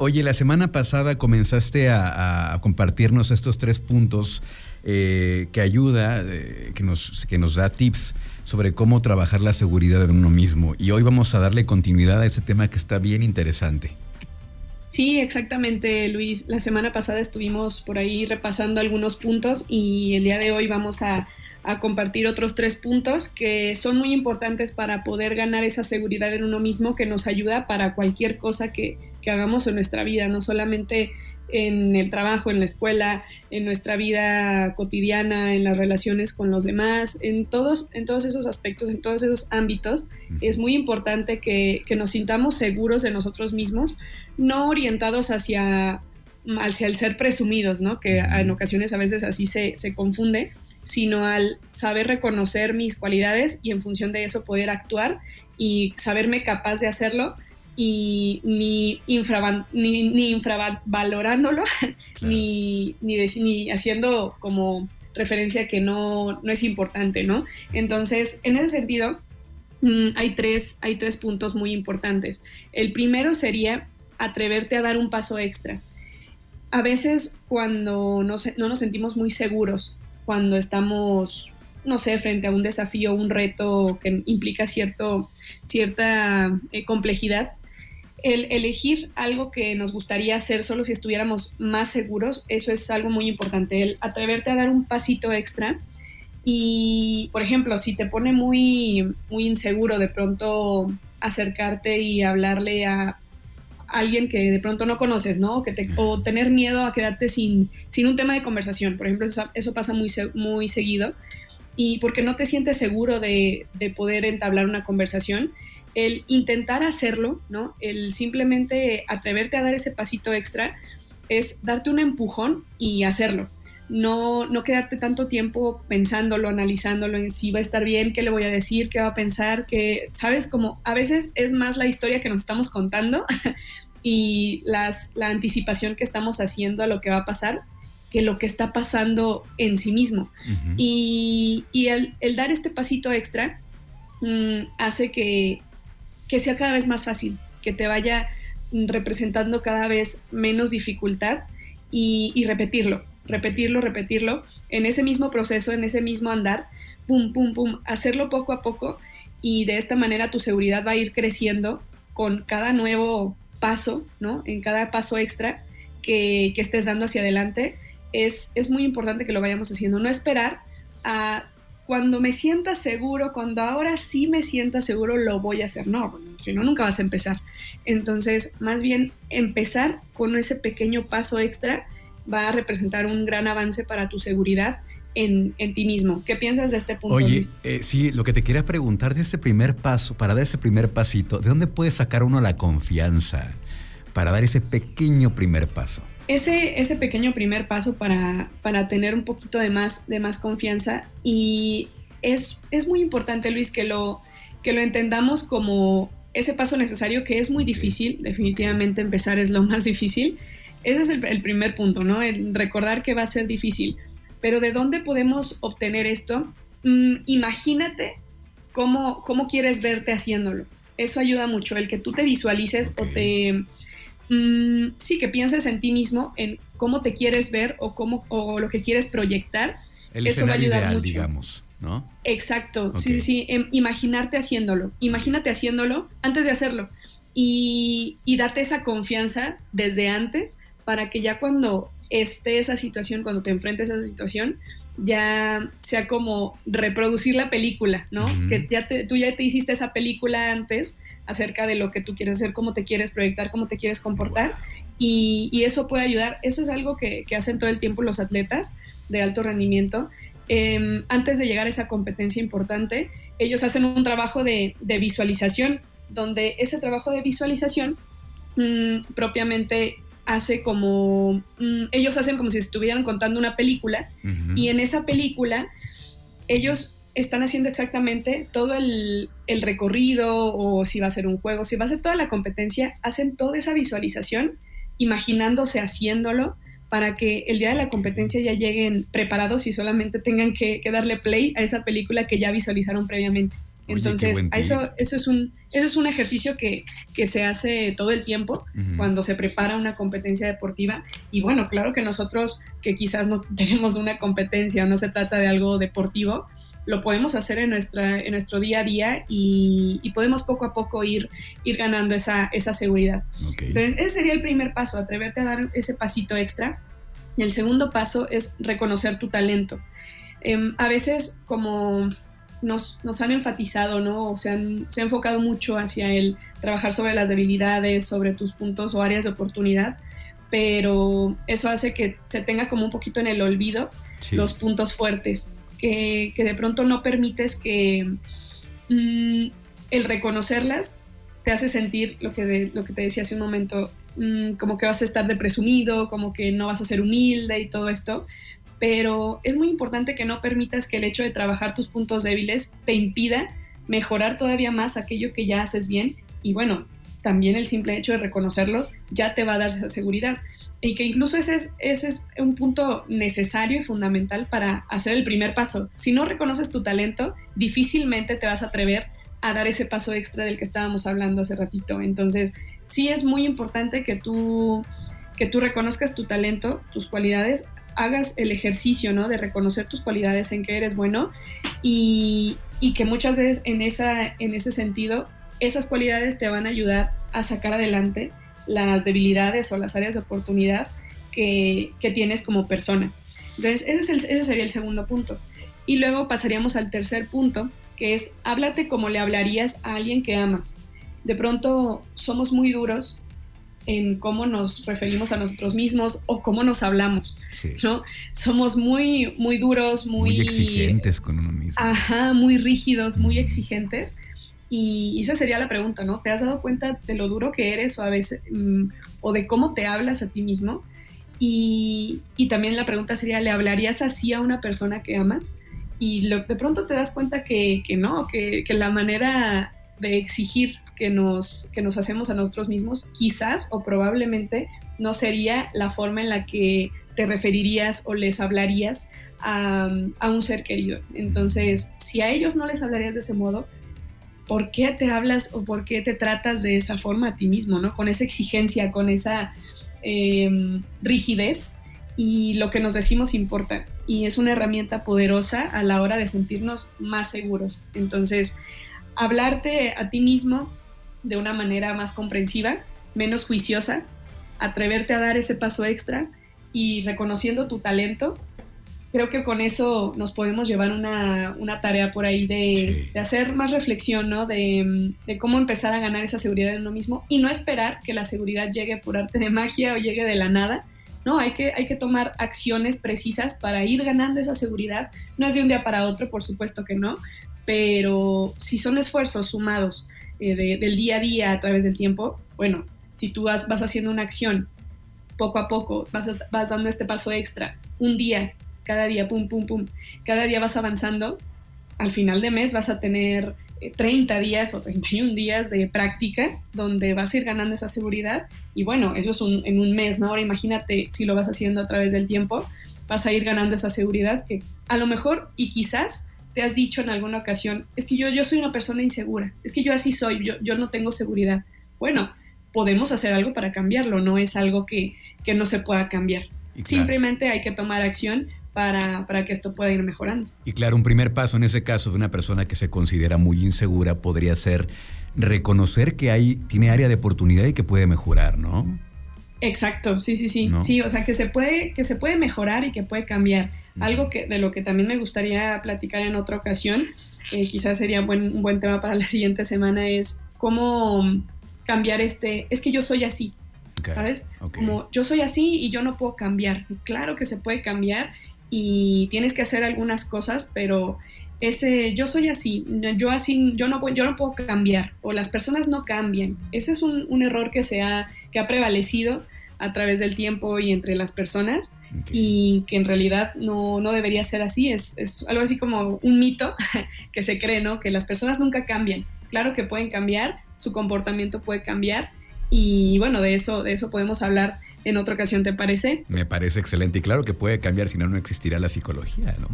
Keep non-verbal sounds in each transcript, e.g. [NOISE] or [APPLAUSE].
Oye, la semana pasada comenzaste a, compartirnos estos tres puntos eh, que ayuda, eh, que, nos, que nos da tips sobre cómo trabajar la seguridad en uno mismo. Y hoy vamos a darle continuidad a ese tema que está bien interesante. Sí, exactamente, Luis. La semana pasada estuvimos por ahí repasando algunos puntos y el día de hoy vamos a a compartir otros tres puntos que son muy importantes para poder ganar esa seguridad en uno mismo que nos ayuda para cualquier cosa que, hagamos en nuestra vida, no solamente en el trabajo, en la escuela, en nuestra vida cotidiana, en las relaciones con los demás, en todos, en todos esos aspectos, en todos esos ámbitos, es muy importante que, nos sintamos seguros de nosotros mismos, no orientados hacia, hacia el ser presumidos, ¿no? que en ocasiones a veces así se, se confunde, sino al saber reconocer mis cualidades y en función de eso poder actuar y saberme capaz de hacerlo y ni, ni, infravalorándolo, ni, ni, haciendo como referencia que no, no es importante, ¿no? Entonces, en ese sentido, mm, hay, tres, hay tres puntos muy importantes. El primero sería atreverte a dar un paso extra. A veces cuando no, no nos sentimos muy seguros cuando estamos, no sé, frente a un desafío, un reto que implica cierto, cierta eh, complejidad, el elegir algo que nos gustaría hacer solo si estuviéramos más seguros, eso es algo muy importante, el atreverte a dar un pasito extra. Y, por ejemplo, si te pone muy, muy inseguro de pronto acercarte y hablarle a alguien que de pronto no conoces, ¿no? Que te, o tener miedo a quedarte sin, sin un tema de conversación. Por ejemplo, eso, pasa muy, muy seguido. Y porque no te sientes seguro de, de, poder entablar una conversación, el intentar hacerlo, ¿no? El simplemente atreverte a dar ese pasito extra es darte un empujón y hacerlo no, no quedarte tanto tiempo pensándolo, analizándolo en si va a estar bien, qué le voy a decir, qué va a pensar, que, ¿sabes? Como a veces es más la historia que nos estamos contando [LAUGHS] y las, la anticipación que estamos haciendo a lo que va a pasar que lo que está pasando en sí mismo. Y, el, dar este pasito extra mm, hace que, que sea cada vez más fácil, que te vaya representando cada vez menos dificultad y, y repetirlo repetirlo, repetirlo, en ese mismo proceso, en ese mismo andar, pum, pum, pum, hacerlo poco a poco y de esta manera tu seguridad va a ir creciendo con cada nuevo paso, ¿no? En cada paso extra que, estés dando hacia adelante, es, es muy importante que lo vayamos haciendo, no esperar a cuando me sienta seguro, cuando ahora sí me sienta seguro, lo voy a hacer. No, si no, nunca vas a empezar. Entonces, más bien empezar con ese pequeño paso extra va a representar un gran avance para tu seguridad en, ti mismo. ¿Qué piensas de este punto? Oye, eh, sí, lo que te quería preguntar de ese primer paso, para dar ese primer pasito, ¿de dónde puede sacar uno la confianza para dar ese pequeño primer paso? Ese, ese pequeño primer paso para, para tener un poquito de más, de más confianza y es, es muy importante, Luis, que lo, que lo entendamos como ese paso necesario que es muy difícil, definitivamente empezar es lo más difícil, ese es el, primer punto, ¿no? El recordar que va a ser difícil. Pero ¿de dónde podemos obtener esto? Mm, imagínate cómo, cómo quieres verte haciéndolo. Eso ayuda mucho, el que tú te visualices o te... Mm, sí, que pienses en ti mismo, en cómo te quieres ver o, cómo, o lo que quieres proyectar. El eso va a ayudar ideal, digamos, ¿no? Exacto, sí, sí, sí. Em, imaginarte haciéndolo. Imagínate haciéndolo antes de hacerlo. Y, y darte esa confianza desde antes para que ya cuando esté esa situación, cuando te enfrentes a esa situación, ya sea como reproducir la película, ¿no? Que ya tú ya te hiciste esa película antes acerca de lo que tú quieres hacer, cómo te quieres proyectar, cómo te quieres comportar, y, eso puede ayudar. Eso es algo que, hacen todo el tiempo los atletas de alto rendimiento. Em, antes de llegar a esa competencia importante, ellos hacen un trabajo de, visualización, donde ese trabajo de visualización mm, propiamente hace como, mm, ellos hacen como si estuvieran contando una película y en esa película ellos están haciendo exactamente todo el, recorrido o si va a ser un juego, si va a ser toda la competencia, hacen toda esa visualización imaginándose haciéndolo para que el día de la competencia ya lleguen preparados y solamente tengan que, que darle play a esa película que ya visualizaron previamente. Entonces, eso, eso, es un, eso es un ejercicio que, se hace todo el tiempo cuando se prepara una competencia deportiva. Y bueno, claro que nosotros que quizás no [LAUGHS] tenemos una competencia no se trata de algo deportivo, lo podemos hacer en, nuestra, en nuestro día a día y, podemos poco a poco ir, ir ganando esa, esa seguridad. Entonces, ese sería el primer paso, atreverte a dar ese pasito extra. Y el segundo paso es reconocer tu talento. Em, a veces, como nos, nos, han enfatizado, ¿no? O se han, se ha enfocado mucho hacia el trabajar sobre las debilidades, sobre tus puntos o áreas de oportunidad, pero eso hace que se tenga como un poquito en el olvido los puntos fuertes que, de pronto no permites que mm, el reconocerlas te hace sentir lo que, lo que te decía hace un momento, mm, como que vas a estar de presumido, como que no vas a ser humilde y todo esto, pero es muy importante que no permitas que el hecho de trabajar tus puntos débiles te impida mejorar todavía más aquello que ya haces bien y bueno, también el simple hecho de reconocerlos ya te va a dar esa seguridad y que incluso ese es, ese es un punto necesario y fundamental para hacer el primer paso. Si no reconoces tu talento, difícilmente te vas a atrever a dar ese paso extra del que estábamos hablando hace ratito. Entonces, sí es muy importante que tú, que tú reconozcas tu talento, tus cualidades, hagas el ejercicio, ¿no? De reconocer tus cualidades en que eres bueno y, que muchas veces en, esa, en ese sentido, esas cualidades te van a ayudar a sacar adelante las debilidades o las áreas de oportunidad que, tienes como persona. Entonces, ese, es ese sería el segundo punto. Y luego pasaríamos al tercer punto, que es háblate como le hablarías a alguien que amas. De pronto somos muy duros en cómo nos referimos a nosotros mismos o cómo nos hablamos, ¿no? Somos muy, muy duros, muy... Muy exigentes con uno mismo. Ajá, muy rígidos, muy exigentes y esa sería la pregunta, ¿no? ¿Te has dado cuenta de lo duro que eres o a veces, mm, o de cómo te hablas a ti mismo? Y, también la pregunta sería, ¿le hablarías así a una persona que amas? Y de pronto te das cuenta que, no, que, la manera de exigir que nos, que nos hacemos a nosotros mismos, quizás o probablemente no sería la forma en la que te referirías o les hablarías a, a un ser querido. Entonces, si a ellos no les hablarías de ese modo, por qué te hablas o por qué te tratas de esa forma a ti mismo, ¿no? Con esa exigencia, con esa em, rigidez y lo que nos decimos importa y es una herramienta poderosa a la hora de sentirnos más seguros. Entonces, hablarte a ti mismo de una manera más comprensiva, menos juiciosa, atreverte a dar ese paso extra y reconociendo tu talento creo que con eso nos podemos llevar una, tarea por ahí de, hacer más reflexión, ¿no? De, cómo empezar a ganar esa seguridad en uno mismo y no esperar que la seguridad llegue por arte de magia o llegue de la nada. No, hay que, hay que tomar acciones precisas para ir ganando esa seguridad. No es de un día para otro, por supuesto que no, pero si son esfuerzos sumados eh, del día a día a través del tiempo, bueno, si tú vas, vas haciendo una acción poco a poco, vas, vas dando este paso extra, un día cada día, pum, pum, pum, cada día vas avanzando, al final de mes vas a tener 30 eh, días o 31 días de práctica donde vas a ir ganando esa seguridad y bueno, eso es en un mes, ¿no? Ahora imagínate si lo vas haciendo a través del tiempo, vas a ir ganando esa seguridad que a lo mejor y quizás te has dicho en alguna ocasión, es que yo, yo soy una persona insegura, es que yo así soy, yo, yo no tengo seguridad. Bueno, podemos hacer algo para cambiarlo, no es algo que, que no se pueda cambiar. Simplemente hay que tomar acción para, que esto pueda ir mejorando. Y claro, un primer paso en ese caso de una persona que se considera muy insegura podría ser reconocer que hay, tiene área de oportunidad y que puede mejorar, ¿no? Exacto, sí, sí, sí. Sí, o sea, que se puede, que se puede mejorar y que puede cambiar. Algo que, de lo que también me gustaría platicar en otra ocasión, eh, quizás sería buen, un buen tema para la siguiente semana, es cómo cambiar este, es que yo soy así, ¿sabes? Como yo soy así y yo no puedo cambiar. Claro que se puede cambiar y tienes que hacer algunas cosas, pero ese yo soy así, yo así, yo no, yo no puedo cambiar, o las personas no cambian. Ese es un, error que, se ha, que ha prevalecido a través del tiempo y entre las personas y que en realidad no, no debería ser así, es, es, algo así como un mito [LAUGHS] que se cree, ¿no? Que las personas nunca cambian. Claro que pueden cambiar, su comportamiento puede cambiar y bueno, de eso, de eso podemos hablar en otra ocasión, ¿te parece? Me parece excelente y claro que puede cambiar, si no, no existirá la psicología, ¿no?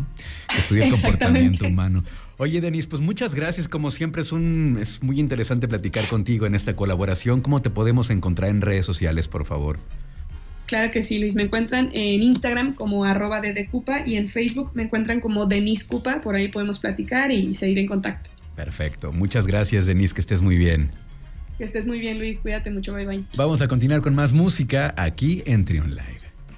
Estudia el [LAUGHS] comportamiento humano. Oye, Denise, pues muchas gracias, como siempre es, un, es muy interesante platicar contigo en esta colaboración. ¿Cómo te podemos encontrar en redes sociales, por favor? Claro que sí, Luis. Me encuentran en Instagram como arroba Cupa y en Facebook me encuentran como Denise Cupa. Por ahí podemos platicar y seguir en contacto. Perfecto. Muchas gracias, Denise. Que estés muy bien. Que estés muy bien, Luis. Cuídate mucho. Bye bye. Vamos a continuar con más música aquí en Trion Live.